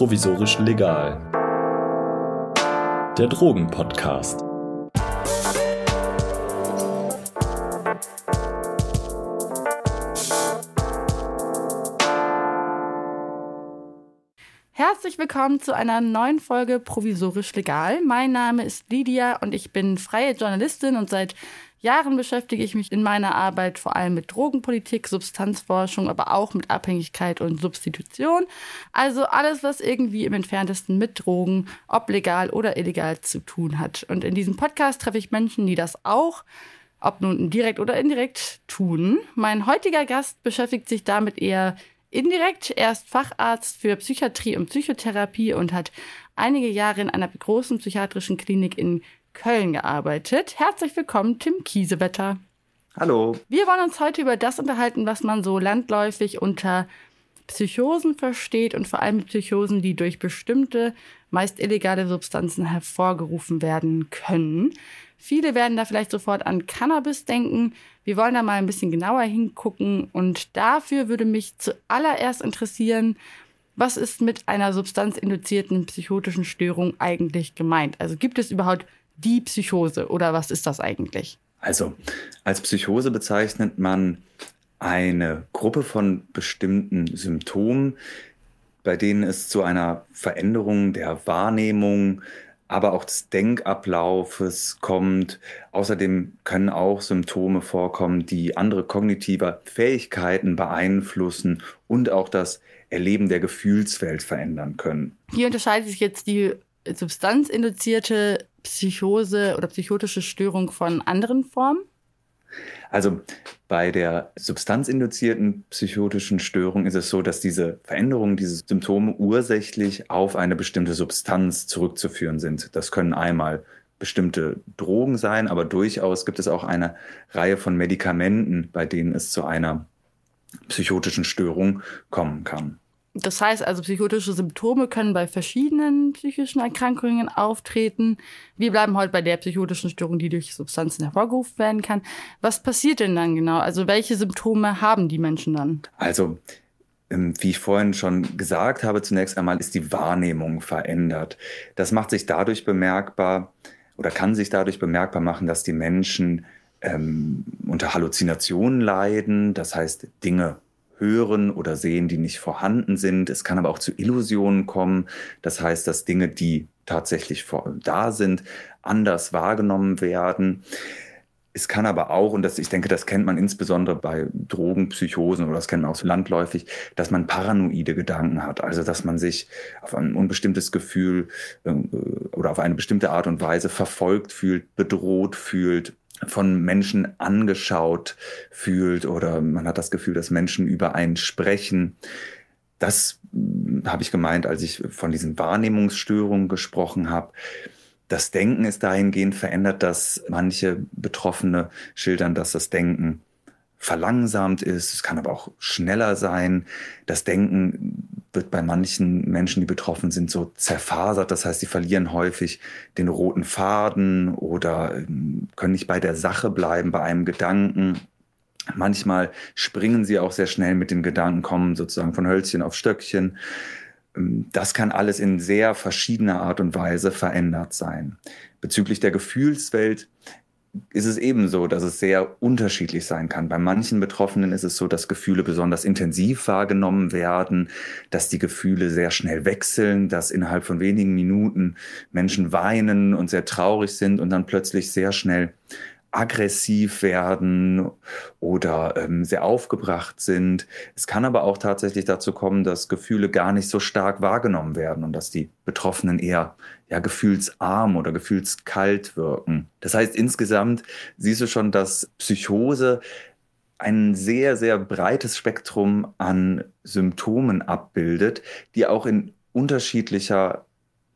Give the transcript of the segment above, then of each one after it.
provisorisch legal. Der Drogenpodcast. Herzlich willkommen zu einer neuen Folge Provisorisch Legal. Mein Name ist Lydia und ich bin freie Journalistin und seit Jahren beschäftige ich mich in meiner Arbeit vor allem mit Drogenpolitik, Substanzforschung, aber auch mit Abhängigkeit und Substitution. Also alles, was irgendwie im entferntesten mit Drogen, ob legal oder illegal, zu tun hat. Und in diesem Podcast treffe ich Menschen, die das auch ob nun direkt oder indirekt tun. Mein heutiger Gast beschäftigt sich damit eher indirekt. Er ist Facharzt für Psychiatrie und Psychotherapie und hat einige Jahre in einer großen psychiatrischen Klinik in Köln gearbeitet. Herzlich willkommen, Tim Kiesewetter. Hallo. Wir wollen uns heute über das unterhalten, was man so landläufig unter Psychosen versteht und vor allem Psychosen, die durch bestimmte, meist illegale Substanzen hervorgerufen werden können. Viele werden da vielleicht sofort an Cannabis denken. Wir wollen da mal ein bisschen genauer hingucken und dafür würde mich zuallererst interessieren, was ist mit einer substanzinduzierten psychotischen Störung eigentlich gemeint? Also gibt es überhaupt die Psychose oder was ist das eigentlich? Also, als Psychose bezeichnet man eine Gruppe von bestimmten Symptomen, bei denen es zu einer Veränderung der Wahrnehmung, aber auch des Denkablaufes kommt. Außerdem können auch Symptome vorkommen, die andere kognitive Fähigkeiten beeinflussen und auch das Erleben der Gefühlswelt verändern können. Wie unterscheidet sich jetzt die substanzinduzierte Psychose oder psychotische Störung von anderen Formen? Also bei der substanzinduzierten psychotischen Störung ist es so, dass diese Veränderungen, diese Symptome ursächlich auf eine bestimmte Substanz zurückzuführen sind. Das können einmal bestimmte Drogen sein, aber durchaus gibt es auch eine Reihe von Medikamenten, bei denen es zu einer psychotischen Störung kommen kann. Das heißt also, psychotische Symptome können bei verschiedenen psychischen Erkrankungen auftreten. Wir bleiben heute bei der psychotischen Störung, die durch Substanzen hervorgerufen werden kann. Was passiert denn dann genau? Also welche Symptome haben die Menschen dann? Also ähm, wie ich vorhin schon gesagt habe, zunächst einmal ist die Wahrnehmung verändert. Das macht sich dadurch bemerkbar oder kann sich dadurch bemerkbar machen, dass die Menschen ähm, unter Halluzinationen leiden, das heißt Dinge hören oder sehen, die nicht vorhanden sind. Es kann aber auch zu Illusionen kommen. Das heißt, dass Dinge, die tatsächlich da sind, anders wahrgenommen werden. Es kann aber auch, und das, ich denke, das kennt man insbesondere bei Drogenpsychosen oder das kennt man auch so landläufig, dass man paranoide Gedanken hat. Also, dass man sich auf ein unbestimmtes Gefühl äh, oder auf eine bestimmte Art und Weise verfolgt fühlt, bedroht fühlt, von Menschen angeschaut fühlt oder man hat das Gefühl, dass Menschen über einen sprechen. Das hm, habe ich gemeint, als ich von diesen Wahrnehmungsstörungen gesprochen habe. Das Denken ist dahingehend verändert, dass manche Betroffene schildern, dass das Denken verlangsamt ist. Es kann aber auch schneller sein. Das Denken wird bei manchen Menschen, die betroffen sind, so zerfasert. Das heißt, sie verlieren häufig den roten Faden oder ähm, können nicht bei der Sache bleiben, bei einem Gedanken. Manchmal springen sie auch sehr schnell mit den Gedanken, kommen sozusagen von Hölzchen auf Stöckchen. Ähm, das kann alles in sehr verschiedener Art und Weise verändert sein. Bezüglich der Gefühlswelt ist es ebenso, dass es sehr unterschiedlich sein kann. Bei manchen Betroffenen ist es so, dass Gefühle besonders intensiv wahrgenommen werden, dass die Gefühle sehr schnell wechseln, dass innerhalb von wenigen Minuten Menschen weinen und sehr traurig sind und dann plötzlich sehr schnell aggressiv werden oder ähm, sehr aufgebracht sind. Es kann aber auch tatsächlich dazu kommen, dass Gefühle gar nicht so stark wahrgenommen werden und dass die Betroffenen eher ja, gefühlsarm oder gefühlskalt wirken. Das heißt, insgesamt siehst du schon, dass Psychose ein sehr, sehr breites Spektrum an Symptomen abbildet, die auch in unterschiedlicher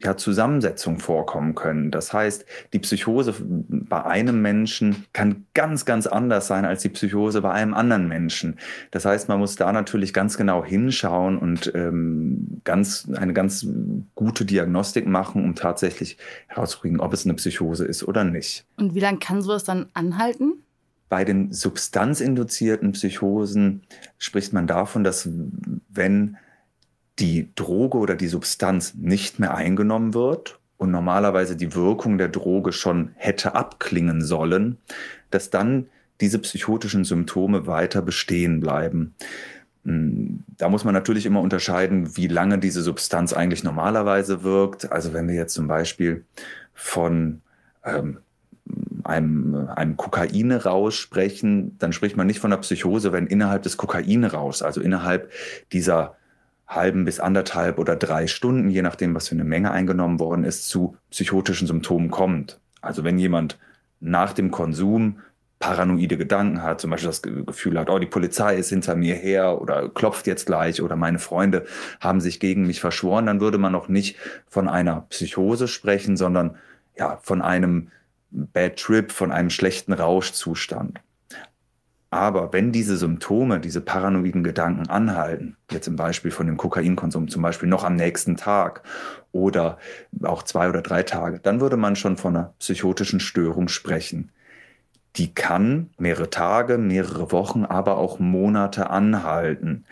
ja, Zusammensetzung vorkommen können. Das heißt, die Psychose bei einem Menschen kann ganz, ganz anders sein als die Psychose bei einem anderen Menschen. Das heißt, man muss da natürlich ganz genau hinschauen und ähm, ganz, eine ganz gute Diagnostik machen, um tatsächlich herauszukriegen, ob es eine Psychose ist oder nicht. Und wie lange kann sowas dann anhalten? Bei den substanzinduzierten Psychosen spricht man davon, dass wenn die Droge oder die Substanz nicht mehr eingenommen wird und normalerweise die Wirkung der Droge schon hätte abklingen sollen, dass dann diese psychotischen Symptome weiter bestehen bleiben. Hm, da muss man natürlich immer unterscheiden, wie lange diese Substanz eigentlich normalerweise wirkt. Also wenn wir jetzt zum Beispiel von ähm, einem, einem Kokainrausch sprechen, dann spricht man nicht von einer Psychose, wenn innerhalb des Kokainrauschs, also innerhalb dieser halben bis anderthalb oder drei Stunden, je nachdem, was für eine Menge eingenommen worden ist, zu psychotischen Symptomen kommt. Also wenn jemand nach dem Konsum paranoide Gedanken hat, zum Beispiel das Gefühl hat, oh, die Polizei ist hinter mir her oder klopft jetzt gleich oder meine Freunde haben sich gegen mich verschworen, dann würde man noch nicht von einer Psychose sprechen, sondern ja, von einem Bad Trip, von einem schlechten Rauschzustand. Aber wenn diese Symptome, diese paranoiden Gedanken anhalten, jetzt im Beispiel von dem Kokainkonsum zum Beispiel noch am nächsten Tag oder auch zwei oder drei Tage, dann würde man schon von einer psychotischen Störung sprechen. Die kann mehrere Tage, mehrere Wochen, aber auch Monate anhalten.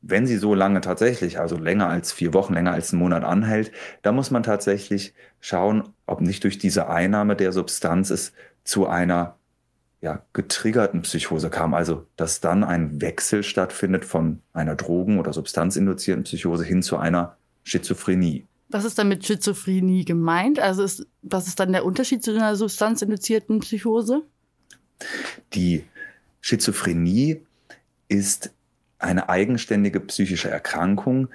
Wenn sie so lange tatsächlich, also länger als vier Wochen, länger als einen Monat anhält, dann muss man tatsächlich schauen, ob nicht durch diese Einnahme der Substanz es zu einer ja, getriggerten Psychose kam. Also, dass dann ein Wechsel stattfindet von einer drogen- oder substanzinduzierten Psychose hin zu einer Schizophrenie. Was ist dann mit Schizophrenie gemeint? Also, ist, was ist dann der Unterschied zu einer substanzinduzierten Psychose? Die Schizophrenie ist eine eigenständige psychische Erkrankung,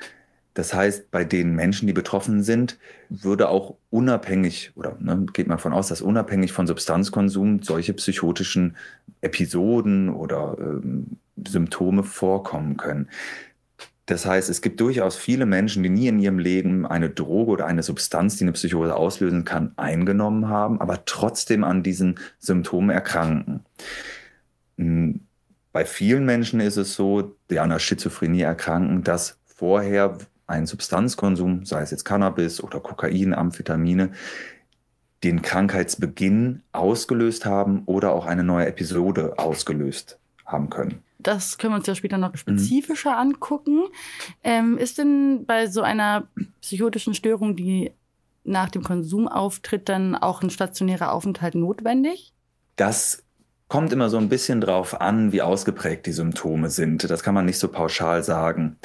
das heißt, bei den Menschen, die betroffen sind, würde auch unabhängig oder ne, geht man davon aus, dass unabhängig von Substanzkonsum solche psychotischen Episoden oder ähm, Symptome vorkommen können. Das heißt, es gibt durchaus viele Menschen, die nie in ihrem Leben eine Droge oder eine Substanz, die eine Psychose auslösen kann, eingenommen haben, aber trotzdem an diesen Symptomen erkranken. Hm, bei vielen Menschen ist es so, die an einer Schizophrenie erkranken, dass vorher ein Substanzkonsum, sei es jetzt Cannabis oder Kokain, Amphetamine, den Krankheitsbeginn ausgelöst haben oder auch eine neue Episode ausgelöst haben können. Das können wir uns ja später noch spezifischer mhm. angucken. Ähm, ist denn bei so einer psychotischen Störung, die nach dem Konsum auftritt, dann auch ein stationärer Aufenthalt notwendig? Das kommt immer so ein bisschen drauf an, wie ausgeprägt die Symptome sind. Das kann man nicht so pauschal sagen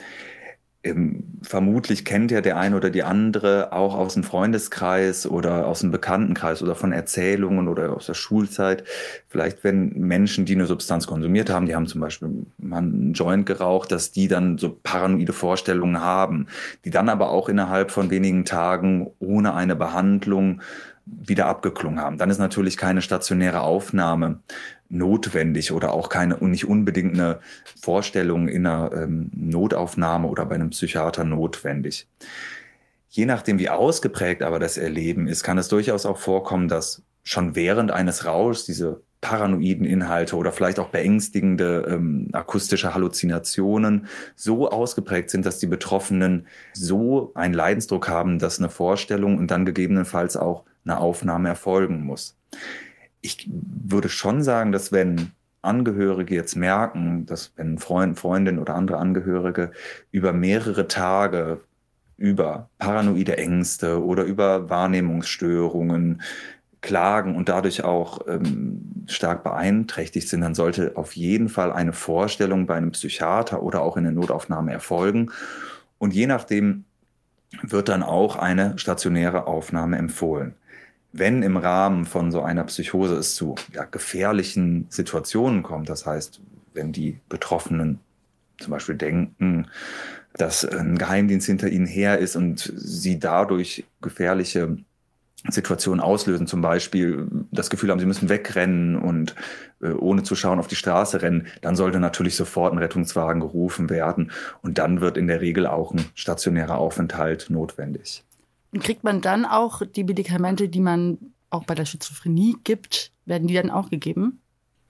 ähm, vermutlich kennt ja der eine oder die andere auch aus dem Freundeskreis oder aus dem Bekanntenkreis oder von Erzählungen oder aus der Schulzeit. Vielleicht wenn Menschen, die eine Substanz konsumiert haben, die haben zum Beispiel mal einen Joint geraucht, dass die dann so paranoide Vorstellungen haben, die dann aber auch innerhalb von wenigen Tagen ohne eine Behandlung wieder abgeklungen haben. Dann ist natürlich keine stationäre Aufnahme notwendig oder auch keine nicht unbedingt eine Vorstellung in einer ähm, Notaufnahme oder bei einem Psychiater notwendig. Je nachdem, wie ausgeprägt aber das Erleben ist, kann es durchaus auch vorkommen, dass schon während eines Rauschs diese paranoiden Inhalte oder vielleicht auch beängstigende ähm, akustische Halluzinationen so ausgeprägt sind, dass die Betroffenen so einen Leidensdruck haben, dass eine Vorstellung und dann gegebenenfalls auch eine Aufnahme erfolgen muss ich würde schon sagen, dass wenn Angehörige jetzt merken, dass wenn Freund, Freundin oder andere Angehörige über mehrere Tage über paranoide Ängste oder über Wahrnehmungsstörungen klagen und dadurch auch ähm, stark beeinträchtigt sind, dann sollte auf jeden Fall eine Vorstellung bei einem Psychiater oder auch in der Notaufnahme erfolgen. Und je nachdem wird dann auch eine stationäre Aufnahme empfohlen wenn im Rahmen von so einer Psychose es zu ja, gefährlichen Situationen kommt, das heißt, wenn die Betroffenen zum Beispiel denken, dass ein Geheimdienst hinter ihnen her ist und sie dadurch gefährliche Situationen auslösen, zum Beispiel das Gefühl haben, sie müssen wegrennen und äh, ohne zu schauen auf die Straße rennen, dann sollte natürlich sofort ein Rettungswagen gerufen werden und dann wird in der Regel auch ein stationärer Aufenthalt notwendig. Kriegt man dann auch die Medikamente, die man auch bei der Schizophrenie gibt, werden die dann auch gegeben?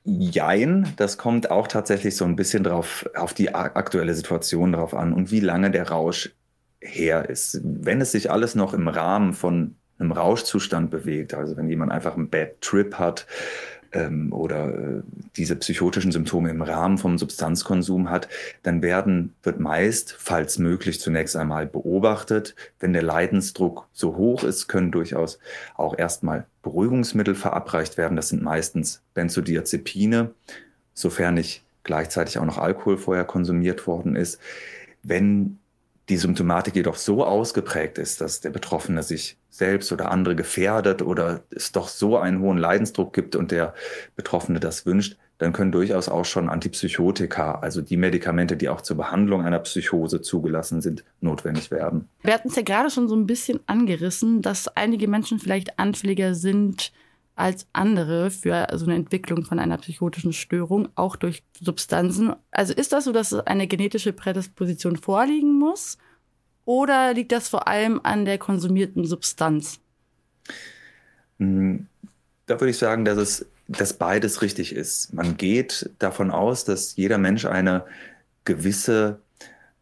Jein, das kommt auch tatsächlich so ein bisschen drauf, auf die aktuelle Situation drauf an und wie lange der Rausch her ist. Wenn es sich alles noch im Rahmen von einem Rauschzustand bewegt, also wenn jemand einfach einen Bad Trip hat ähm, oder äh, diese psychotischen Symptome im Rahmen vom Substanzkonsum hat, dann werden, wird meist, falls möglich, zunächst einmal beobachtet. Wenn der Leidensdruck so hoch ist, können durchaus auch erstmal Beruhigungsmittel verabreicht werden. Das sind meistens Benzodiazepine, sofern nicht gleichzeitig auch noch Alkohol vorher konsumiert worden ist. Wenn die Symptomatik jedoch so ausgeprägt ist, dass der Betroffene sich selbst oder andere gefährdet oder es doch so einen hohen Leidensdruck gibt und der Betroffene das wünscht, dann können durchaus auch schon Antipsychotika, also die Medikamente, die auch zur Behandlung einer Psychose zugelassen sind, notwendig werden. Wir hatten es ja gerade schon so ein bisschen angerissen, dass einige Menschen vielleicht anfälliger sind als andere für so eine Entwicklung von einer psychotischen Störung, auch durch Substanzen. Also ist das so, dass eine genetische Prädisposition vorliegen muss? Oder liegt das vor allem an der konsumierten Substanz? Hm, da würde ich sagen, dass es dass beides richtig ist. Man geht davon aus, dass jeder Mensch eine gewisse,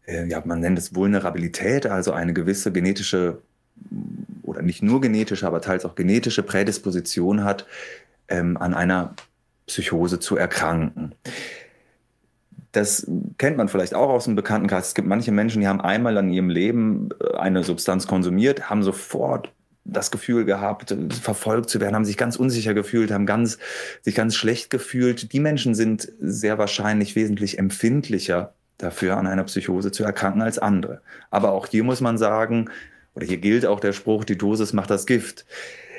äh, ja, man nennt es Vulnerabilität, also eine gewisse genetische oder nicht nur genetische, aber teils auch genetische Prädisposition hat, ähm, an einer Psychose zu erkranken. Das kennt man vielleicht auch aus dem Bekanntenkreis. Es gibt manche Menschen, die haben einmal in ihrem Leben äh, eine Substanz konsumiert, haben sofort das Gefühl gehabt, verfolgt zu werden, haben sich ganz unsicher gefühlt, haben ganz, sich ganz schlecht gefühlt. Die Menschen sind sehr wahrscheinlich wesentlich empfindlicher dafür, an einer Psychose zu erkranken als andere. Aber auch hier muss man sagen, oder hier gilt auch der Spruch, die Dosis macht das Gift.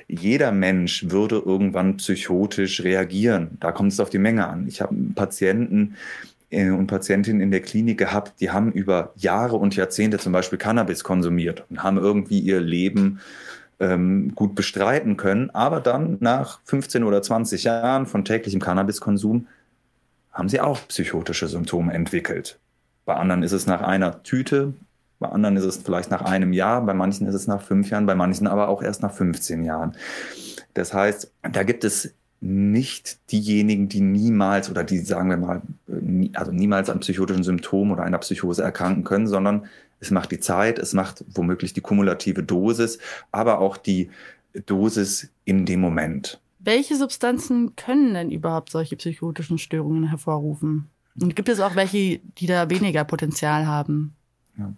Jeder Mensch würde irgendwann psychotisch reagieren. Da kommt es auf die Menge an. Ich habe Patienten und Patientinnen in der Klinik gehabt, die haben über Jahre und Jahrzehnte zum Beispiel Cannabis konsumiert und haben irgendwie ihr Leben ähm, gut bestreiten können. Aber dann nach 15 oder 20 Jahren von täglichem Cannabiskonsum haben sie auch psychotische Symptome entwickelt. Bei anderen ist es nach einer Tüte bei anderen ist es vielleicht nach einem Jahr, bei manchen ist es nach fünf Jahren, bei manchen aber auch erst nach 15 Jahren. Das heißt, da gibt es nicht diejenigen, die niemals oder die, sagen wir mal, also niemals an psychotischen Symptomen oder einer Psychose erkranken können, sondern es macht die Zeit, es macht womöglich die kumulative Dosis, aber auch die Dosis in dem Moment. Welche Substanzen können denn überhaupt solche psychotischen Störungen hervorrufen? Und gibt es auch welche, die da weniger Potenzial haben? Ja.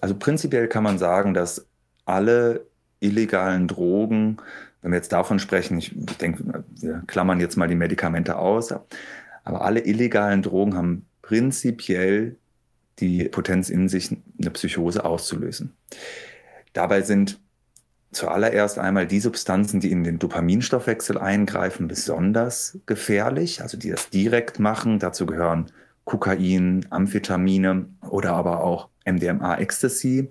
Also prinzipiell kann man sagen, dass alle illegalen Drogen, wenn wir jetzt davon sprechen, ich denke, wir klammern jetzt mal die Medikamente aus, aber alle illegalen Drogen haben prinzipiell die Potenz in sich, eine Psychose auszulösen. Dabei sind zuallererst einmal die Substanzen, die in den Dopaminstoffwechsel eingreifen, besonders gefährlich, also die das direkt machen. Dazu gehören Kokain, Amphetamine oder aber auch MDMA, Ecstasy.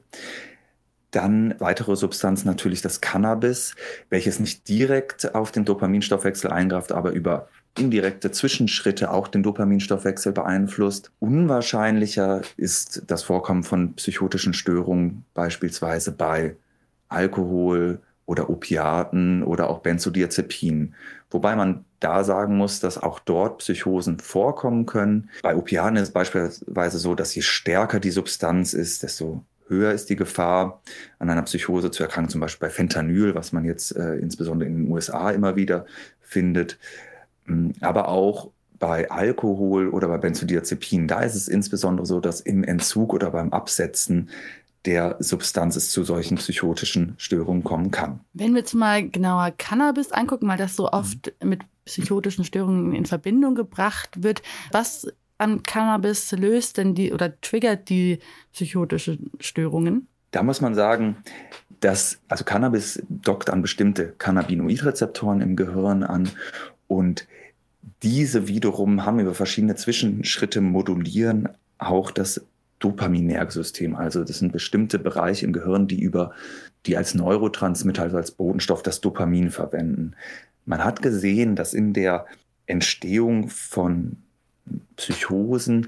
Dann weitere Substanzen natürlich das Cannabis, welches nicht direkt auf den Dopaminstoffwechsel eingreift, aber über indirekte Zwischenschritte auch den Dopaminstoffwechsel beeinflusst. Unwahrscheinlicher ist das Vorkommen von psychotischen Störungen beispielsweise bei Alkohol oder Opiaten oder auch Benzodiazepinen. Wobei man da sagen muss, dass auch dort Psychosen vorkommen können. Bei Opiaten ist es beispielsweise so, dass je stärker die Substanz ist, desto höher ist die Gefahr, an einer Psychose zu erkranken, zum Beispiel bei Fentanyl, was man jetzt äh, insbesondere in den USA immer wieder findet. Mm, aber auch bei Alkohol oder bei Benzodiazepinen, da ist es insbesondere so, dass im Entzug oder beim Absetzen der Substanz es zu solchen psychotischen Störungen kommen kann. Wenn wir jetzt mal genauer Cannabis angucken, weil das so oft mhm. mit psychotischen Störungen in Verbindung gebracht wird, was an Cannabis löst denn die oder triggert die psychotischen Störungen? Da muss man sagen, dass also Cannabis dockt an bestimmte Cannabinoidrezeptoren im Gehirn an und diese wiederum haben über verschiedene Zwischenschritte modulieren auch das Dopaminergsystem. Also das sind bestimmte Bereiche im Gehirn, die über die als Neurotransmitter, also als Botenstoff das Dopamin verwenden. Man hat gesehen, dass in der Entstehung von Psychosen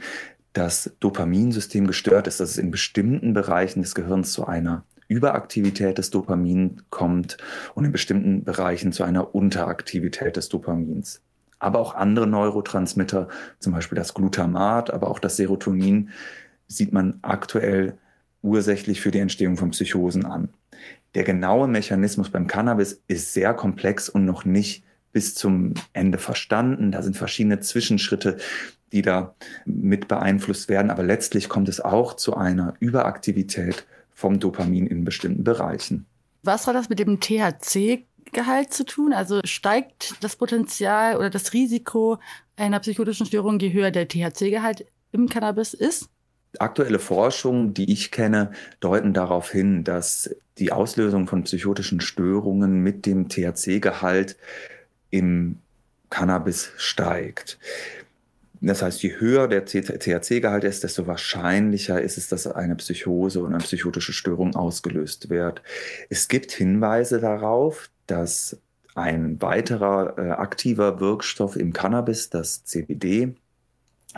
das Dopaminsystem gestört ist, dass es in bestimmten Bereichen des Gehirns zu einer Überaktivität des Dopamins kommt und in bestimmten Bereichen zu einer Unteraktivität des Dopamins. Aber auch andere Neurotransmitter, zum Beispiel das Glutamat, aber auch das Serotonin, sieht man aktuell ursächlich für die Entstehung von Psychosen an. Der genaue Mechanismus beim Cannabis ist sehr komplex und noch nicht bis zum Ende verstanden. Da sind verschiedene Zwischenschritte, die da mit beeinflusst werden. Aber letztlich kommt es auch zu einer Überaktivität vom Dopamin in bestimmten Bereichen. Was hat das mit dem THC-Gehalt zu tun? Also steigt das Potenzial oder das Risiko einer psychotischen Störung, je höher der THC-Gehalt im Cannabis ist? Aktuelle Forschungen, die ich kenne, deuten darauf hin, dass die Auslösung von psychotischen Störungen mit dem THC-Gehalt im Cannabis steigt. Das heißt, je höher der THC-Gehalt ist, desto wahrscheinlicher ist es, dass eine Psychose oder eine psychotische Störung ausgelöst wird. Es gibt Hinweise darauf, dass ein weiterer äh, aktiver Wirkstoff im Cannabis, das CBD,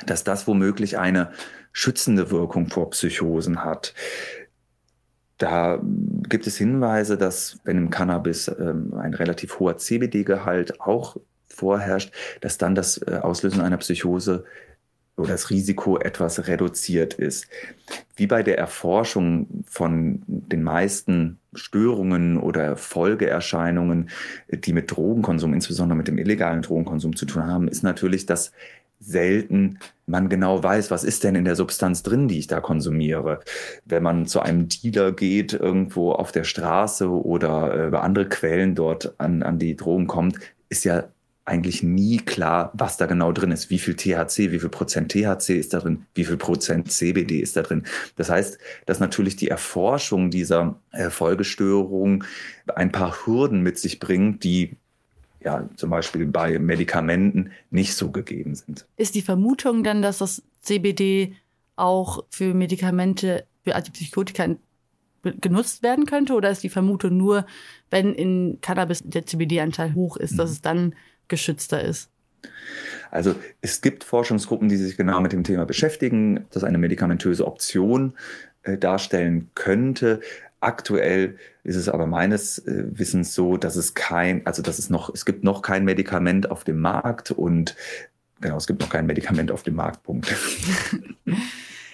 dass das womöglich eine schützende Wirkung vor Psychosen hat. Da gibt es Hinweise, dass wenn im Cannabis ähm, ein relativ hoher CBD-Gehalt auch vorherrscht, dass dann das äh, Auslösen einer Psychose oder das Risiko etwas reduziert ist. Wie bei der Erforschung von den meisten Störungen oder Folgeerscheinungen, die mit Drogenkonsum, insbesondere mit dem illegalen Drogenkonsum zu tun haben, ist natürlich, dass selten man genau weiß, was ist denn in der Substanz drin, die ich da konsumiere. Wenn man zu einem Dealer geht, irgendwo auf der Straße oder äh, über andere Quellen dort an, an die Drogen kommt, ist ja eigentlich nie klar, was da genau drin ist. Wie viel THC, wie viel Prozent THC ist da drin, wie viel Prozent CBD ist da drin. Das heißt, dass natürlich die Erforschung dieser äh, Folgestörung ein paar Hürden mit sich bringt, die ja zum Beispiel bei Medikamenten nicht so gegeben sind. Ist die Vermutung dann, dass das CBD auch für Medikamente, für Antipsychotika genutzt werden könnte? Oder ist die Vermutung nur, wenn in Cannabis der CBD-Anteil hoch ist, dass mhm. es dann geschützter ist? Also es gibt Forschungsgruppen, die sich genau mit dem Thema beschäftigen, dass eine medikamentöse Option äh, darstellen könnte. Aktuell ist es aber meines äh, Wissens so, dass es kein, also dass es noch, es gibt noch kein Medikament auf dem Markt und genau, es gibt noch kein Medikament auf dem Marktpunkt.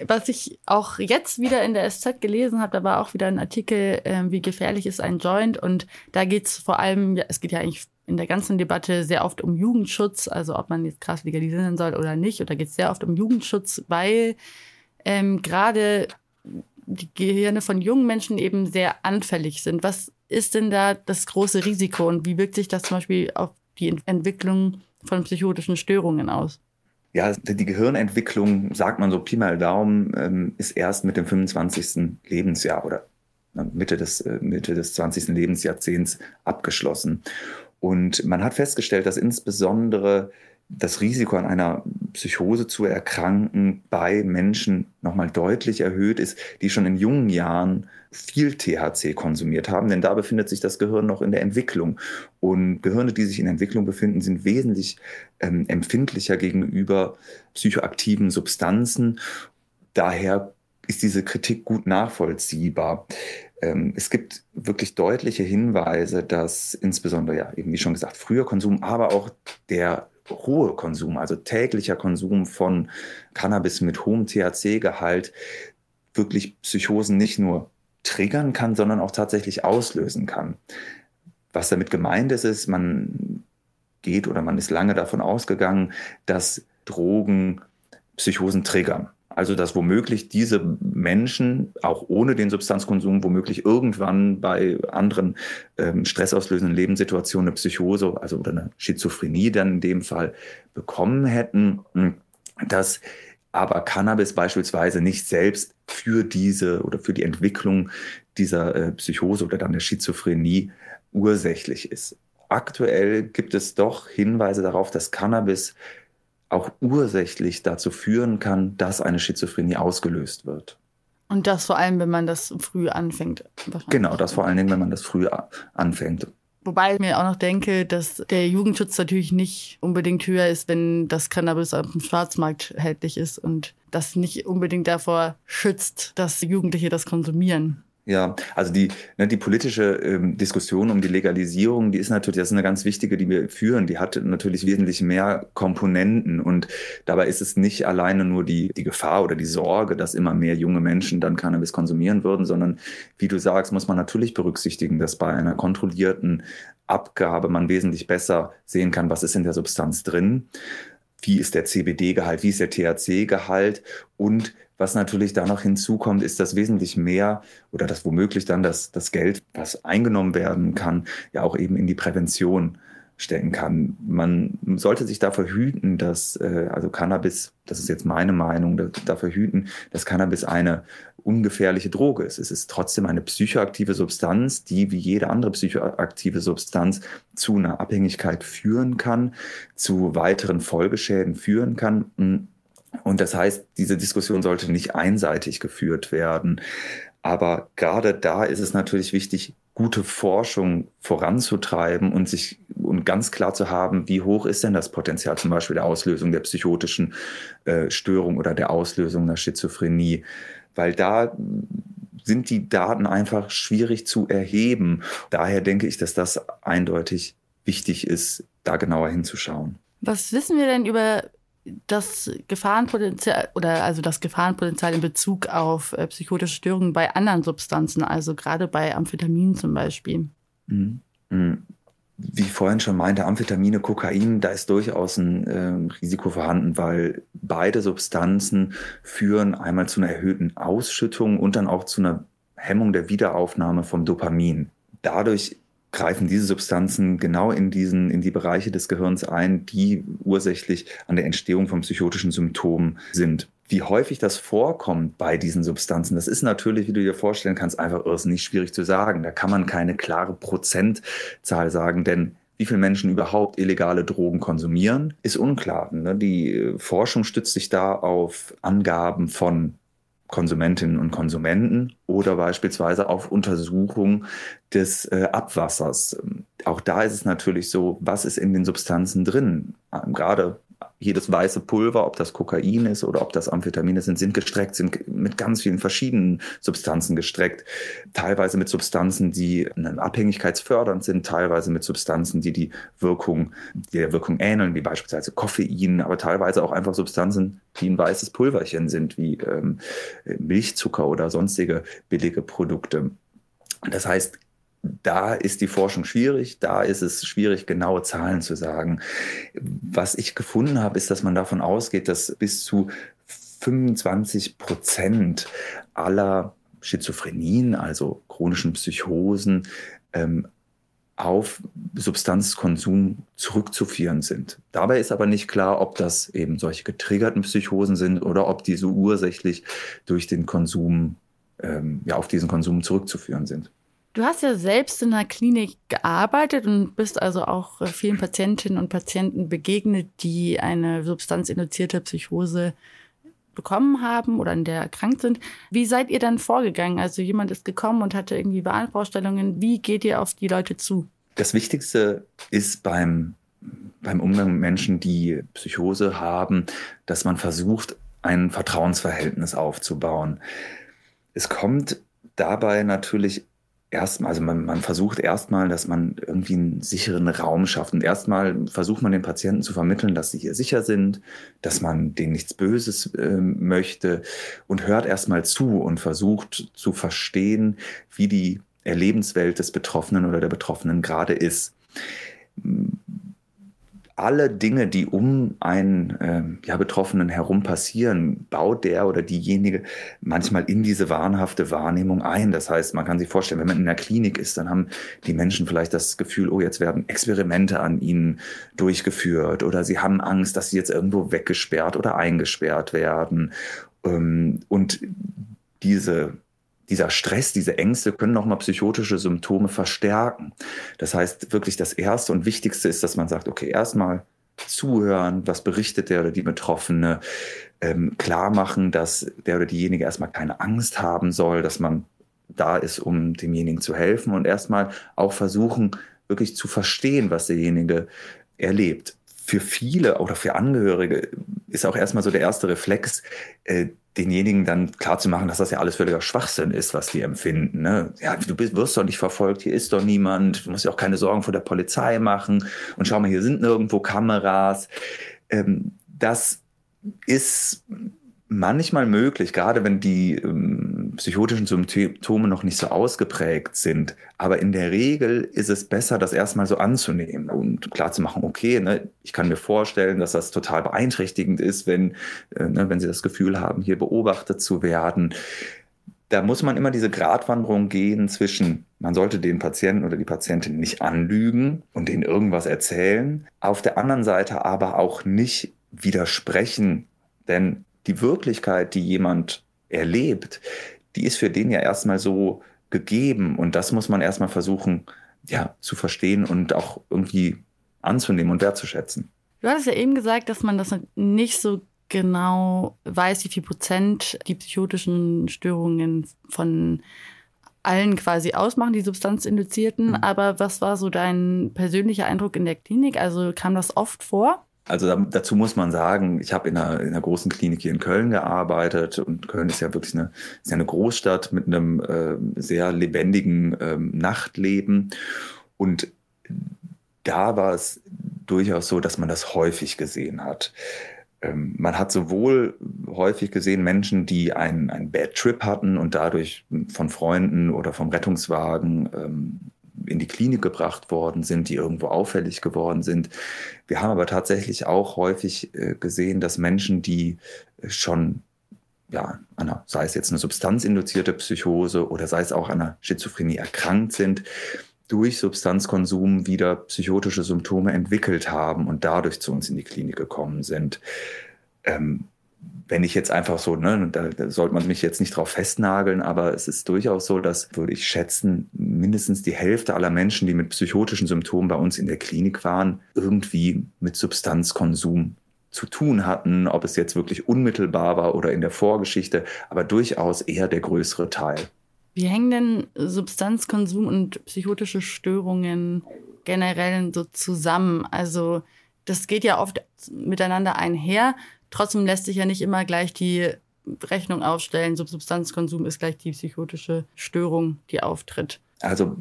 Was ich auch jetzt wieder in der SZ gelesen habe, da war auch wieder ein Artikel, äh, wie gefährlich ist ein Joint. Und da geht es vor allem, ja, es geht ja eigentlich in der ganzen Debatte sehr oft um Jugendschutz, also ob man jetzt krass legalisieren soll oder nicht. Und da geht es sehr oft um Jugendschutz, weil ähm, gerade die Gehirne von jungen Menschen eben sehr anfällig sind. Was ist denn da das große Risiko und wie wirkt sich das zum Beispiel auf die Entwicklung von psychotischen Störungen aus? Ja, die Gehirnentwicklung, sagt man so Pi mal Daumen, ähm, ist erst mit dem 25. Lebensjahr oder Mitte des, äh, Mitte des 20. Lebensjahrzehnts abgeschlossen. Und man hat festgestellt, dass insbesondere das Risiko an einer Psychose zu erkranken bei Menschen nochmal deutlich erhöht ist, die schon in jungen Jahren viel THC konsumiert haben, denn da befindet sich das Gehirn noch in der Entwicklung. Und Gehirne, die sich in Entwicklung befinden, sind wesentlich ähm, empfindlicher gegenüber psychoaktiven Substanzen. Daher ist diese Kritik gut nachvollziehbar. Ähm, es gibt wirklich deutliche Hinweise, dass insbesondere, ja, eben wie schon gesagt, früher Konsum, aber auch der hohe Konsum, also täglicher Konsum von Cannabis mit hohem THC-Gehalt wirklich Psychosen nicht nur triggern kann, sondern auch tatsächlich auslösen kann. Was damit gemeint ist, ist, man geht oder man ist lange davon ausgegangen, dass Drogen Psychosen triggern. Also dass womöglich diese Menschen auch ohne den Substanzkonsum womöglich irgendwann bei anderen ähm, stressauslösenden Lebenssituationen eine Psychose, also oder eine Schizophrenie dann in dem Fall bekommen hätten, hm, dass aber Cannabis beispielsweise nicht selbst für diese oder für die Entwicklung dieser äh, Psychose oder dann der Schizophrenie ursächlich ist. Aktuell gibt es doch Hinweise darauf, dass Cannabis auch ursächlich dazu führen kann, dass eine Schizophrenie ausgelöst wird. Und das vor allem, wenn man das früh anfängt. Genau, das vor allen Dingen, wenn man das früh anfängt. Wobei ich mir auch noch denke, dass der Jugendschutz natürlich nicht unbedingt höher ist, wenn das Cannabis auf dem Schwarzmarkt erhältlich ist und das nicht unbedingt davor schützt, dass Jugendliche das konsumieren. Ja, also die, ne, die politische ähm, Diskussion um die Legalisierung, die ist natürlich, das ist eine ganz wichtige, die wir führen. Die hat natürlich wesentlich mehr Komponenten und dabei ist es nicht alleine nur die, die Gefahr oder die Sorge, dass immer mehr junge Menschen dann Cannabis konsumieren würden, sondern wie du sagst, muss man natürlich berücksichtigen, dass bei einer kontrollierten Abgabe man wesentlich besser sehen kann, was ist in der Substanz drin wie ist der CBD-Gehalt, wie ist der THC-Gehalt und was natürlich da noch hinzukommt, ist, dass wesentlich mehr oder dass womöglich dann das, das Geld, was eingenommen werden kann, ja auch eben in die Prävention stecken kann. Man sollte sich dafür hüten, dass, äh, also Cannabis, das ist jetzt meine Meinung, dafür hüten, dass Cannabis eine ungefährliche Droge ist. Es ist trotzdem eine psychoaktive Substanz, die wie jede andere psychoaktive Substanz zu einer Abhängigkeit führen kann, zu weiteren Folgeschäden führen kann. Und das heißt, diese Diskussion sollte nicht einseitig geführt werden. Aber gerade da ist es natürlich wichtig, gute Forschung voranzutreiben und sich und ganz klar zu haben, wie hoch ist denn das Potenzial zum Beispiel der Auslösung der psychotischen äh, Störung oder der Auslösung der Schizophrenie, weil da sind die Daten einfach schwierig zu erheben. Daher denke ich, dass das eindeutig wichtig ist, da genauer hinzuschauen. Was wissen wir denn über das Gefahrenpotenzial oder also das Gefahrenpotenzial in Bezug auf äh, psychotische Störungen bei anderen Substanzen, also gerade bei Amphetaminen zum Beispiel. Mhm. Mhm. Wie ich vorhin schon meinte, Amphetamine, Kokain, da ist durchaus ein äh, Risiko vorhanden, weil beide Substanzen führen einmal zu einer erhöhten Ausschüttung und dann auch zu einer Hemmung der Wiederaufnahme vom Dopamin. Dadurch greifen diese Substanzen genau in diesen, in die Bereiche des Gehirns ein, die ursächlich an der Entstehung von psychotischen Symptomen sind. Wie häufig das vorkommt bei diesen Substanzen, das ist natürlich, wie du dir vorstellen kannst, einfach irrsinnig schwierig zu sagen. Da kann man keine klare Prozentzahl sagen, denn wie viele Menschen überhaupt illegale Drogen konsumieren, ist unklar. Ne? Die Forschung stützt sich da auf Angaben von Konsumentinnen und Konsumenten oder beispielsweise auf Untersuchung des äh, Abwassers. Auch da ist es natürlich so, was ist in den Substanzen drin? Ähm, gerade jedes weiße Pulver, ob das Kokain ist oder ob das Amphetamine sind, sind gestreckt, sind mit ganz vielen verschiedenen Substanzen gestreckt. Teilweise mit Substanzen, die abhängigkeitsfördernd sind, teilweise mit Substanzen, die die Wirkung, die der Wirkung ähneln, wie beispielsweise Koffein, aber teilweise auch einfach Substanzen, die ein weißes Pulverchen sind, wie ähm, Milchzucker oder sonstige billige Produkte. Das heißt, da ist die Forschung schwierig, da ist es schwierig, genaue Zahlen zu sagen. Was ich gefunden habe, ist, dass man davon ausgeht, dass bis zu 25 Prozent aller Schizophrenien, also chronischen Psychosen, ähm, auf Substanzkonsum zurückzuführen sind. Dabei ist aber nicht klar, ob das eben solche getriggerten Psychosen sind oder ob diese ursächlich durch den Konsum, ähm, ja, auf diesen Konsum zurückzuführen sind. Du hast ja selbst in einer Klinik gearbeitet und bist also auch äh, vielen Patientinnen und Patienten begegnet, die eine substanzinduzierte Psychose bekommen haben oder an der erkrankt sind. Wie seid ihr dann vorgegangen? Also jemand ist gekommen und hatte irgendwie Wahnvorstellungen. Wie geht ihr auf die Leute zu? Das Wichtigste ist beim, beim Umgang mit Menschen, die Psychose haben, dass man versucht, ein Vertrauensverhältnis aufzubauen. Es kommt dabei natürlich erstmal, also man, man versucht erstmal, dass man irgendwie einen sicheren Raum schafft. Und erstmal versucht man den Patienten zu vermitteln, dass sie hier sicher sind, dass man denen nichts Böses äh, möchte und hört erstmal zu und versucht zu verstehen, wie die Erlebenswelt des Betroffenen oder der Betroffenen gerade ist alle Dinge, die um einen äh, ja, Betroffenen herum passieren, baut der oder diejenige manchmal in diese wahnhafte Wahrnehmung ein. Das heißt, man kann sich vorstellen, wenn man in der Klinik ist, dann haben die Menschen vielleicht das Gefühl, oh, jetzt werden Experimente an ihnen durchgeführt oder sie haben Angst, dass sie jetzt irgendwo weggesperrt oder eingesperrt werden. Ähm, und diese dieser Stress, diese Ängste können nochmal psychotische Symptome verstärken. Das heißt, wirklich das Erste und Wichtigste ist, dass man sagt, okay, erstmal zuhören, was berichtet der oder die Betroffene, ähm, klar machen, dass der oder diejenige erstmal keine Angst haben soll, dass man da ist, um demjenigen zu helfen und erstmal auch versuchen, wirklich zu verstehen, was derjenige erlebt. Für viele oder für Angehörige ist auch erstmal so der erste Reflex, äh, denjenigen dann klarzumachen, dass das ja alles völliger Schwachsinn ist, was die empfinden. Ne? Ja, du bist, wirst doch nicht verfolgt, hier ist doch niemand, du musst ja auch keine Sorgen vor der Polizei machen und schau mal, hier sind nirgendwo Kameras. Ähm, das ist manchmal möglich, gerade wenn die ähm, psychotischen Symptome noch nicht so ausgeprägt sind. Aber in der Regel ist es besser, das erstmal so anzunehmen und klar zu machen, okay, ne, ich kann mir vorstellen, dass das total beeinträchtigend ist, wenn, äh, ne, wenn Sie das Gefühl haben, hier beobachtet zu werden. Da muss man immer diese Gratwanderung gehen zwischen, man sollte den Patienten oder die Patientin nicht anlügen und denen irgendwas erzählen, auf der anderen Seite aber auch nicht widersprechen, denn die Wirklichkeit, die jemand erlebt, die ist für den ja erstmal so gegeben und das muss man erstmal versuchen, ja, zu verstehen und auch irgendwie anzunehmen und wertzuschätzen. Du hattest ja eben gesagt, dass man das nicht so genau weiß, wie viel Prozent die psychotischen Störungen von allen quasi ausmachen, die substanzinduzierten. Mhm. Aber was war so dein persönlicher Eindruck in der Klinik? Also kam das oft vor? Also da, dazu muss man sagen, ich habe in einer, in einer großen Klinik hier in Köln gearbeitet und Köln ist ja wirklich eine, ist ja eine Großstadt mit einem äh, sehr lebendigen ähm, Nachtleben. Und da war es durchaus so, dass man das häufig gesehen hat. Ähm, man hat sowohl häufig gesehen Menschen, die einen, einen Bad Trip hatten und dadurch von Freunden oder vom Rettungswagen ähm, in die Klinik gebracht worden sind, die irgendwo auffällig geworden sind. Wir haben aber tatsächlich auch häufig äh, gesehen, dass Menschen, die schon ja, einer, sei es jetzt eine substanzinduzierte Psychose oder sei es auch einer Schizophrenie erkrankt sind, durch Substanzkonsum wieder psychotische Symptome entwickelt haben und dadurch zu uns in die Klinik gekommen sind. Ähm, wenn ich jetzt einfach so, ne, da, da sollte man mich jetzt nicht drauf festnageln, aber es ist durchaus so, dass, würde ich schätzen, mindestens die Hälfte aller Menschen, die mit psychotischen Symptomen bei uns in der Klinik waren, irgendwie mit Substanzkonsum zu tun hatten, ob es jetzt wirklich unmittelbar war oder in der Vorgeschichte, aber durchaus eher der größere Teil. Wie hängen denn Substanzkonsum und psychotische Störungen generell so zusammen? Also das geht ja oft miteinander einher. Trotzdem lässt sich ja nicht immer gleich die Rechnung aufstellen, Substanzkonsum ist gleich die psychotische Störung, die auftritt. Also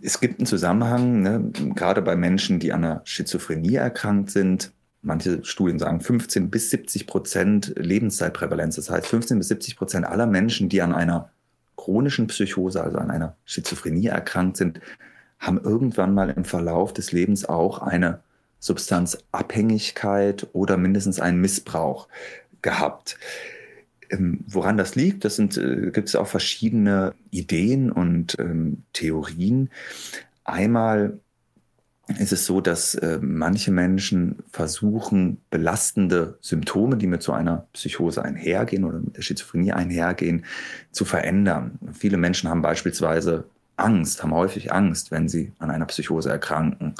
es gibt einen Zusammenhang, ne, gerade bei Menschen, die an einer Schizophrenie erkrankt sind. Manche Studien sagen 15 bis 70 Prozent Lebenszeitprävalenz. Das heißt, 15 bis 70 Prozent aller Menschen, die an einer chronischen Psychose, also an einer Schizophrenie erkrankt sind, haben irgendwann mal im Verlauf des Lebens auch eine Substanzabhängigkeit oder mindestens einen Missbrauch gehabt. Ähm, woran das liegt, das sind, äh, gibt es auch verschiedene Ideen und ähm, Theorien. Einmal ist es so, dass äh, manche Menschen versuchen, belastende Symptome, die mit so einer Psychose einhergehen oder mit der Schizophrenie einhergehen, zu verändern. Viele Menschen haben beispielsweise Angst, haben häufig Angst, wenn sie an einer Psychose erkranken.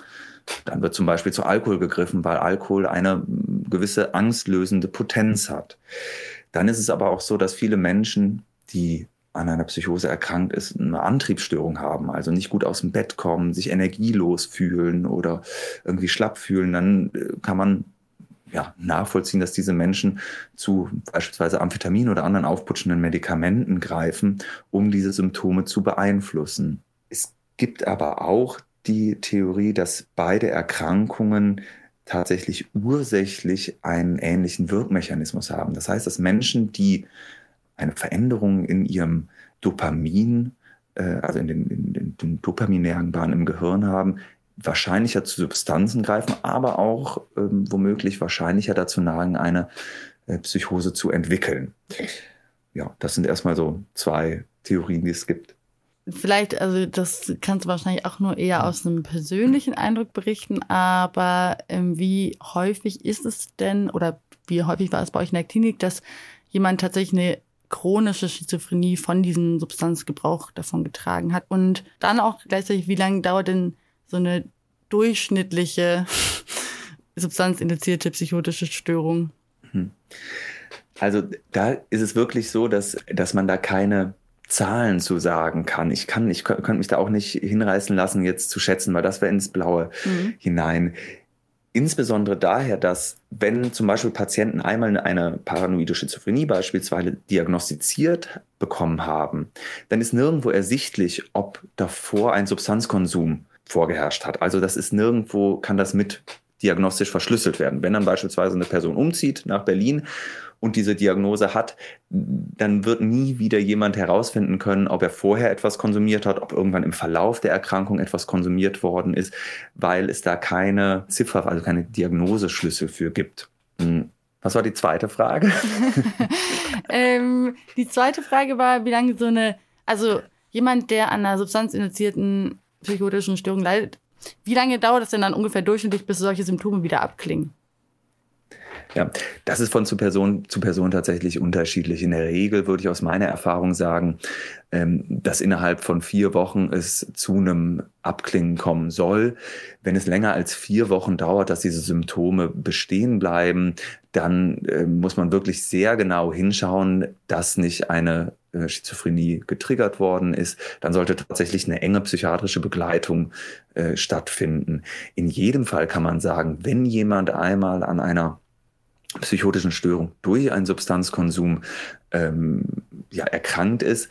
Dann wird zum Beispiel zu Alkohol gegriffen, weil Alkohol eine gewisse angstlösende Potenz hat. Dann ist es aber auch so, dass viele Menschen, die an einer Psychose erkrankt ist, eine Antriebsstörung haben, also nicht gut aus dem Bett kommen, sich energielos fühlen oder irgendwie schlapp fühlen, dann äh, kann man ja, nachvollziehen, dass diese Menschen zu beispielsweise Amphetamin oder anderen aufputschenden Medikamenten greifen, um diese Symptome zu beeinflussen. Es gibt aber auch die Theorie, dass beide Erkrankungen tatsächlich ursächlich einen ähnlichen Wirkmechanismus haben. Das heißt, dass Menschen, die eine Veränderung in ihrem Dopamin, äh, also in den, in den dopaminären Bahnen im Gehirn haben, wahrscheinlicher zu Substanzen greifen, aber auch ähm, womöglich wahrscheinlicher dazu neigen, eine äh, Psychose zu entwickeln. Ja, das sind erstmal so zwei Theorien, die es gibt. Vielleicht, also das kannst du wahrscheinlich auch nur eher aus einem persönlichen Eindruck berichten, aber ähm, wie häufig ist es denn oder wie häufig war es bei euch in der Klinik, dass jemand tatsächlich eine chronische Schizophrenie von diesem Substanzgebrauch davon getragen hat und dann auch gleichzeitig, wie lange dauert denn so eine durchschnittliche substanzinduzierte psychotische Störung? Hm. Also da ist es wirklich so, dass, dass man da keine Zahlen zu sagen kann. Ich kann, ich könnte mich da auch nicht hinreißen lassen, jetzt zu schätzen, weil das wäre ins Blaue mhm. hinein. Insbesondere daher, dass wenn zum Beispiel Patienten einmal eine paranoide Schizophrenie beispielsweise diagnostiziert bekommen haben, dann ist nirgendwo ersichtlich, ob davor ein Substanzkonsum vorgeherrscht hat. Also das ist nirgendwo, kann das mit diagnostisch verschlüsselt werden. Wenn dann beispielsweise eine Person umzieht nach Berlin und diese Diagnose hat, dann wird nie wieder jemand herausfinden können, ob er vorher etwas konsumiert hat, ob irgendwann im Verlauf der Erkrankung etwas konsumiert worden ist, weil es da keine Ziffer, also keine Diagnoseschlüssel für gibt. Hm. Was war die zweite Frage? ähm, die zweite Frage war, wie lange so eine, also jemand, der an einer substanzinduzierten psychotischen Störung leidet, wie lange dauert es denn dann ungefähr durchschnittlich, bis solche Symptome wieder abklingen? Ja, das ist von zu Person zu Person tatsächlich unterschiedlich. In der Regel würde ich aus meiner Erfahrung sagen, ähm, dass innerhalb von vier Wochen es zu einem Abklingen kommen soll. Wenn es länger als vier Wochen dauert, dass diese Symptome bestehen bleiben, dann äh, muss man wirklich sehr genau hinschauen, dass nicht eine äh, Schizophrenie getriggert worden ist, dann sollte tatsächlich eine enge psychiatrische Begleitung äh, stattfinden. In jedem Fall kann man sagen, wenn jemand einmal an einer psychotischen Störung durch einen Substanzkonsum ähm, ja, erkrankt ist,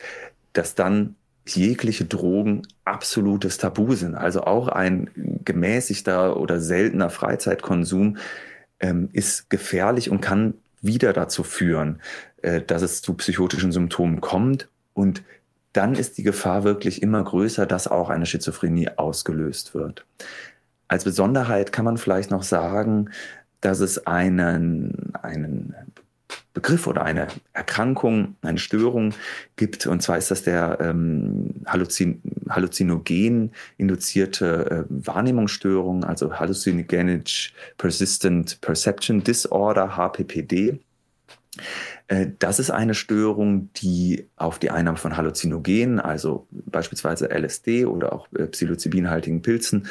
dass dann jegliche Drogen absolutes Tabu sind. Also auch ein gemäßigter oder seltener Freizeitkonsum ähm, ist gefährlich und kann wieder dazu führen, äh, dass es zu psychotischen Symptomen kommt. Und dann ist die Gefahr wirklich immer größer, dass auch eine Schizophrenie ausgelöst wird. Als Besonderheit kann man vielleicht noch sagen, dass es einen, einen Begriff oder eine Erkrankung, eine Störung gibt. Und zwar ist das der ähm, Halluzin halluzinogen induzierte äh, Wahrnehmungsstörung, also Hallucinogenic Persistent Perception Disorder, HPPD. Äh, das ist eine Störung, die auf die Einnahme von Halluzinogenen, also beispielsweise LSD oder auch äh, psilocybinhaltigen Pilzen,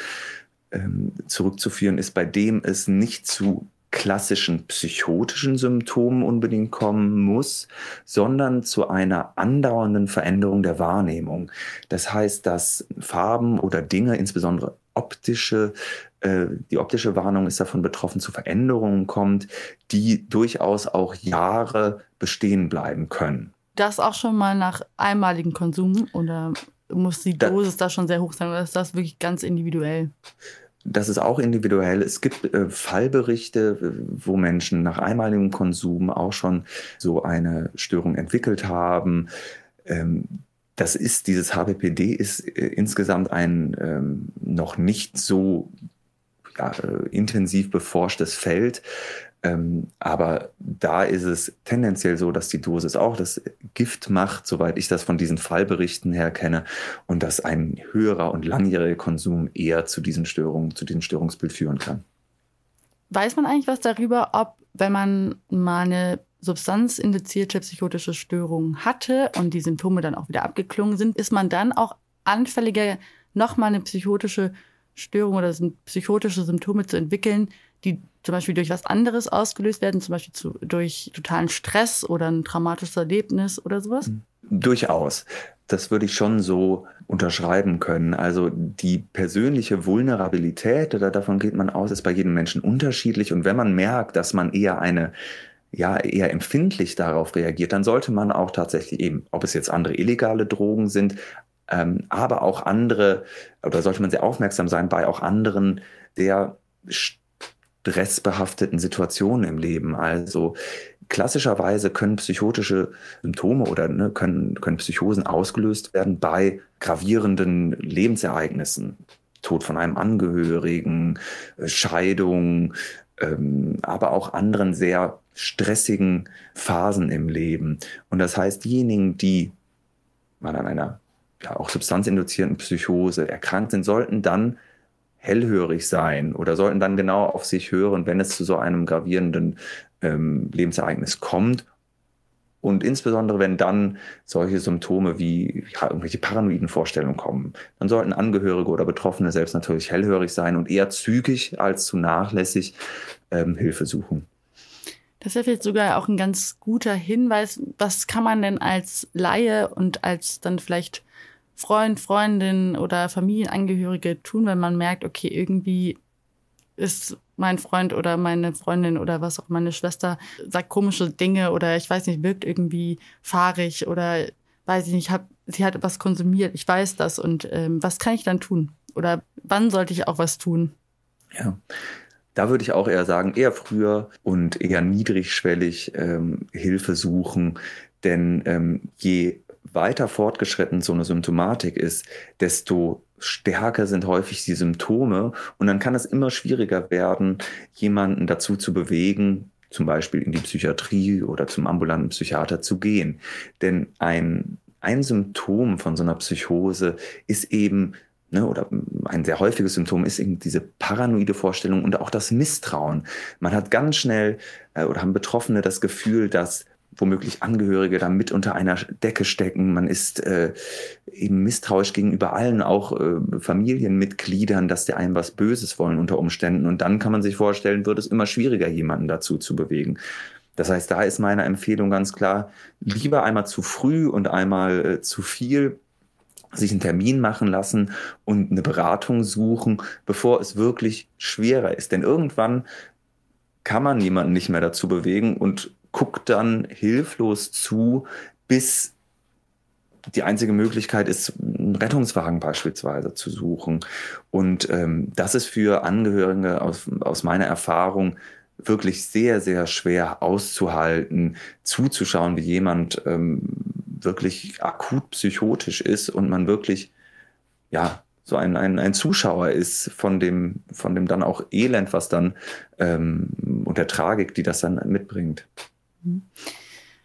ähm, zurückzuführen ist, bei dem es nicht zu klassischen psychotischen Symptomen unbedingt kommen muss, sondern zu einer andauernden Veränderung der Wahrnehmung. Das heißt, dass Farben oder Dinge, insbesondere optische, äh, die optische Warnung ist davon betroffen, zu Veränderungen kommt, die durchaus auch Jahre bestehen bleiben können. Das auch schon mal nach einmaligem Konsum oder muss die Dosis da, da schon sehr hoch sein oder ist das wirklich ganz individuell? Das ist auch individuell. Es gibt äh, Fallberichte, wo Menschen nach einmaligem Konsum auch schon so eine Störung entwickelt haben. Ähm, das ist, dieses HPPD ist äh, insgesamt ein ähm, noch nicht so ja, äh, intensiv beforschtes Feld. Ähm, aber da ist es tendenziell so, dass die Dosis auch das Gift macht, soweit ich das von diesen Fallberichten her kenne, und dass ein höherer und langjähriger Konsum eher zu diesen Störungen, zu diesem Störungsbild führen kann. Weiß man eigentlich was darüber, ob, wenn man mal eine substanzinduzierte psychotische Störung hatte und die Symptome dann auch wieder abgeklungen sind, ist man dann auch anfälliger, nochmal eine psychotische Störung oder psychotische Symptome zu entwickeln, die zum Beispiel durch was anderes ausgelöst werden, zum Beispiel zu, durch totalen Stress oder ein traumatisches Erlebnis oder sowas? Durchaus. Das würde ich schon so unterschreiben können. Also die persönliche Vulnerabilität, oder davon geht man aus, ist bei jedem Menschen unterschiedlich. Und wenn man merkt, dass man eher eine ja eher empfindlich darauf reagiert, dann sollte man auch tatsächlich eben, ob es jetzt andere illegale Drogen sind, ähm, aber auch andere, oder sollte man sehr aufmerksam sein bei auch anderen sehr stressbehafteten Situationen im Leben. Also klassischerweise können psychotische Symptome oder ne, können, können Psychosen ausgelöst werden bei gravierenden Lebensereignissen. Tod von einem Angehörigen, Scheidung, ähm, aber auch anderen sehr stressigen Phasen im Leben. Und das heißt, diejenigen, die mal an einer ja, auch substanzinduzierten Psychose erkrankt sind, sollten dann hellhörig sein oder sollten dann genau auf sich hören, wenn es zu so einem gravierenden ähm, Lebensereignis kommt. Und insbesondere, wenn dann solche Symptome wie ja, irgendwelche paranoiden Vorstellungen kommen, dann sollten Angehörige oder Betroffene selbst natürlich hellhörig sein und eher zügig als zu nachlässig ähm, Hilfe suchen. Das ist vielleicht sogar auch ein ganz guter Hinweis. Was kann man denn als Laie und als dann vielleicht Freund, Freundin oder Familienangehörige tun, wenn man merkt, okay, irgendwie ist mein Freund oder meine Freundin oder was auch meine Schwester sagt komische Dinge oder ich weiß nicht, wirkt irgendwie fahrig oder weiß ich nicht, hab, sie hat etwas konsumiert, ich weiß das und ähm, was kann ich dann tun? Oder wann sollte ich auch was tun? Ja, da würde ich auch eher sagen, eher früher und eher niedrigschwellig ähm, Hilfe suchen. Denn ähm, je weiter fortgeschritten so eine Symptomatik ist, desto stärker sind häufig die Symptome. Und dann kann es immer schwieriger werden, jemanden dazu zu bewegen, zum Beispiel in die Psychiatrie oder zum ambulanten Psychiater zu gehen. Denn ein, ein Symptom von so einer Psychose ist eben ne, oder ein sehr häufiges Symptom ist eben diese paranoide Vorstellung und auch das Misstrauen. Man hat ganz schnell äh, oder haben Betroffene das Gefühl, dass womöglich Angehörige da mit unter einer Decke stecken. Man ist äh, eben misstrauisch gegenüber allen, auch äh, Familienmitgliedern, dass der einem was Böses wollen unter Umständen. Und dann kann man sich vorstellen, wird es immer schwieriger, jemanden dazu zu bewegen. Das heißt, da ist meine Empfehlung ganz klar, lieber einmal zu früh und einmal äh, zu viel sich einen Termin machen lassen und eine Beratung suchen, bevor es wirklich schwerer ist. Denn irgendwann kann man jemanden nicht mehr dazu bewegen und guckt dann hilflos zu, bis die einzige Möglichkeit ist, einen Rettungswagen beispielsweise zu suchen. Und ähm, das ist für Angehörige aus, aus meiner Erfahrung wirklich sehr, sehr schwer auszuhalten, zuzuschauen, wie jemand ähm, wirklich akut psychotisch ist und man wirklich, ja, so ein, ein, ein Zuschauer ist von dem, von dem dann auch Elend, was dann ähm, und der Tragik, die das dann mitbringt.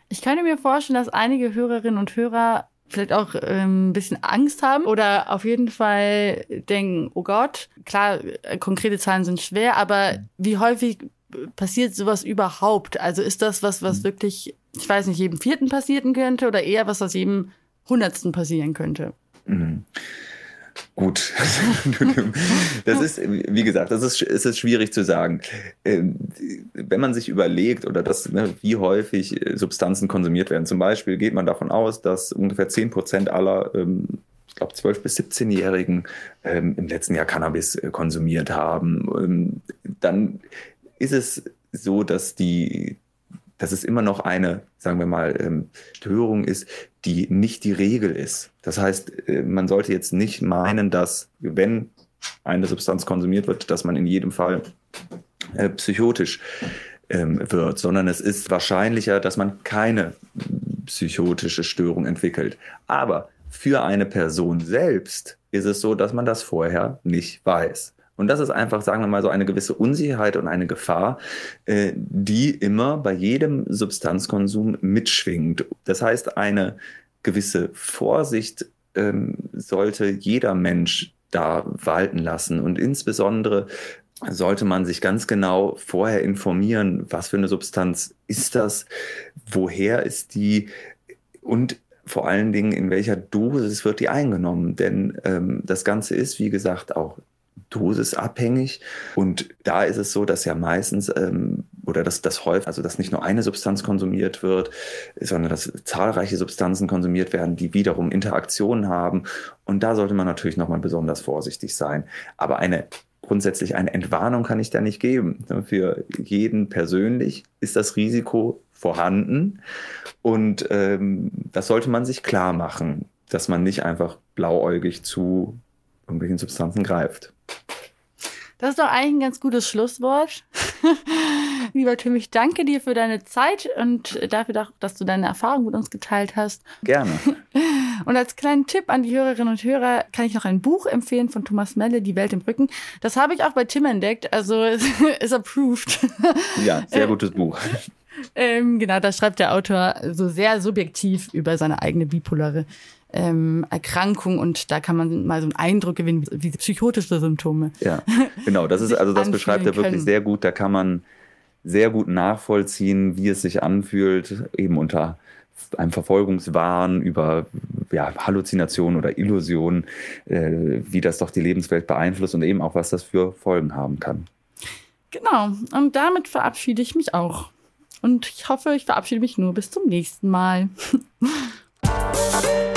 Ich könnte mir vorstellen, dass einige Hörerinnen und Hörer vielleicht auch ähm, ein bisschen Angst haben oder auf jeden Fall denken, oh Gott, klar, äh, konkrete Zahlen sind schwer, aber wie häufig passiert sowas überhaupt? Also ist das was, was mhm. wirklich, ich weiß nicht, jedem vierten passieren könnte oder eher was, was jedem hundertsten passieren könnte? Mhm. Gut. das ist, wie gesagt, das ist, es ist schwierig zu sagen. Ähm, wenn man sich überlegt oder das, ne, wie häufig Substanzen konsumiert werden, zum Beispiel geht man davon aus, dass ungefähr 10 Prozent aller ähm, ich glaube, 12- bis 17-Jährigen ähm, im letzten Jahr Cannabis äh, konsumiert haben. dann ist es so, dass die, dass es immer noch eine, sagen wir mal, ähm, Störung ist, die nicht die Regel ist. Das heißt, äh, man sollte jetzt nicht meinen, dass wenn eine Substanz konsumiert wird, dass man in jedem Fall äh, psychotisch ähm, wird, sondern es ist wahrscheinlicher, dass man keine psychotische Störung entwickelt. Aber für eine Person selbst ist es so, dass man das vorher nicht weiß. Und das ist einfach, sagen wir mal, so eine gewisse Unsicherheit und eine Gefahr, äh, die immer bei jedem Substanzkonsum mitschwingt. Das heißt, eine gewisse Vorsicht ähm, sollte jeder Mensch da walten lassen. Und insbesondere sollte man sich ganz genau vorher informieren, was für eine Substanz ist das, woher ist die und vor allen Dingen, in welcher Dosis wird die eingenommen. Denn ähm, das Ganze ist, wie gesagt, auch dosisabhängig. Und da ist es so, dass ja meistens ähm, oder dass das häufig, also dass nicht nur eine Substanz konsumiert wird, sondern dass zahlreiche Substanzen konsumiert werden, die wiederum Interaktionen haben. Und da sollte man natürlich nochmal besonders vorsichtig sein. Aber eine grundsätzlich eine Entwarnung kann ich da nicht geben. Für jeden persönlich ist das Risiko vorhanden. Und ähm, das sollte man sich klar machen, dass man nicht einfach blauäugig zu irgendwelchen Substanzen greift. Das ist doch eigentlich ein ganz gutes Schlusswort. Lieber Tim, ich danke dir für deine Zeit und dafür, dass du deine Erfahrungen mit uns geteilt hast. Gerne. Und als kleinen Tipp an die Hörerinnen und Hörer kann ich noch ein Buch empfehlen von Thomas Melle, Die Welt im Rücken. Das habe ich auch bei Tim entdeckt, also ist approved. Ja, sehr gutes Buch. Ähm, genau, da schreibt der Autor so sehr subjektiv über seine eigene bipolare ähm, Erkrankung und da kann man mal so einen Eindruck gewinnen, wie, psychotische Symptome. Ja, genau. Das ist also das beschreibt er wirklich können. sehr gut. Da kann man sehr gut nachvollziehen, wie es sich anfühlt, eben unter einem Verfolgungswahn über ja, Halluzinationen oder Illusionen, äh, wie das doch die Lebenswelt beeinflusst und eben auch, was das für Folgen haben kann. Genau, und damit verabschiede ich mich auch. Und ich hoffe, ich verabschiede mich nur bis zum nächsten Mal.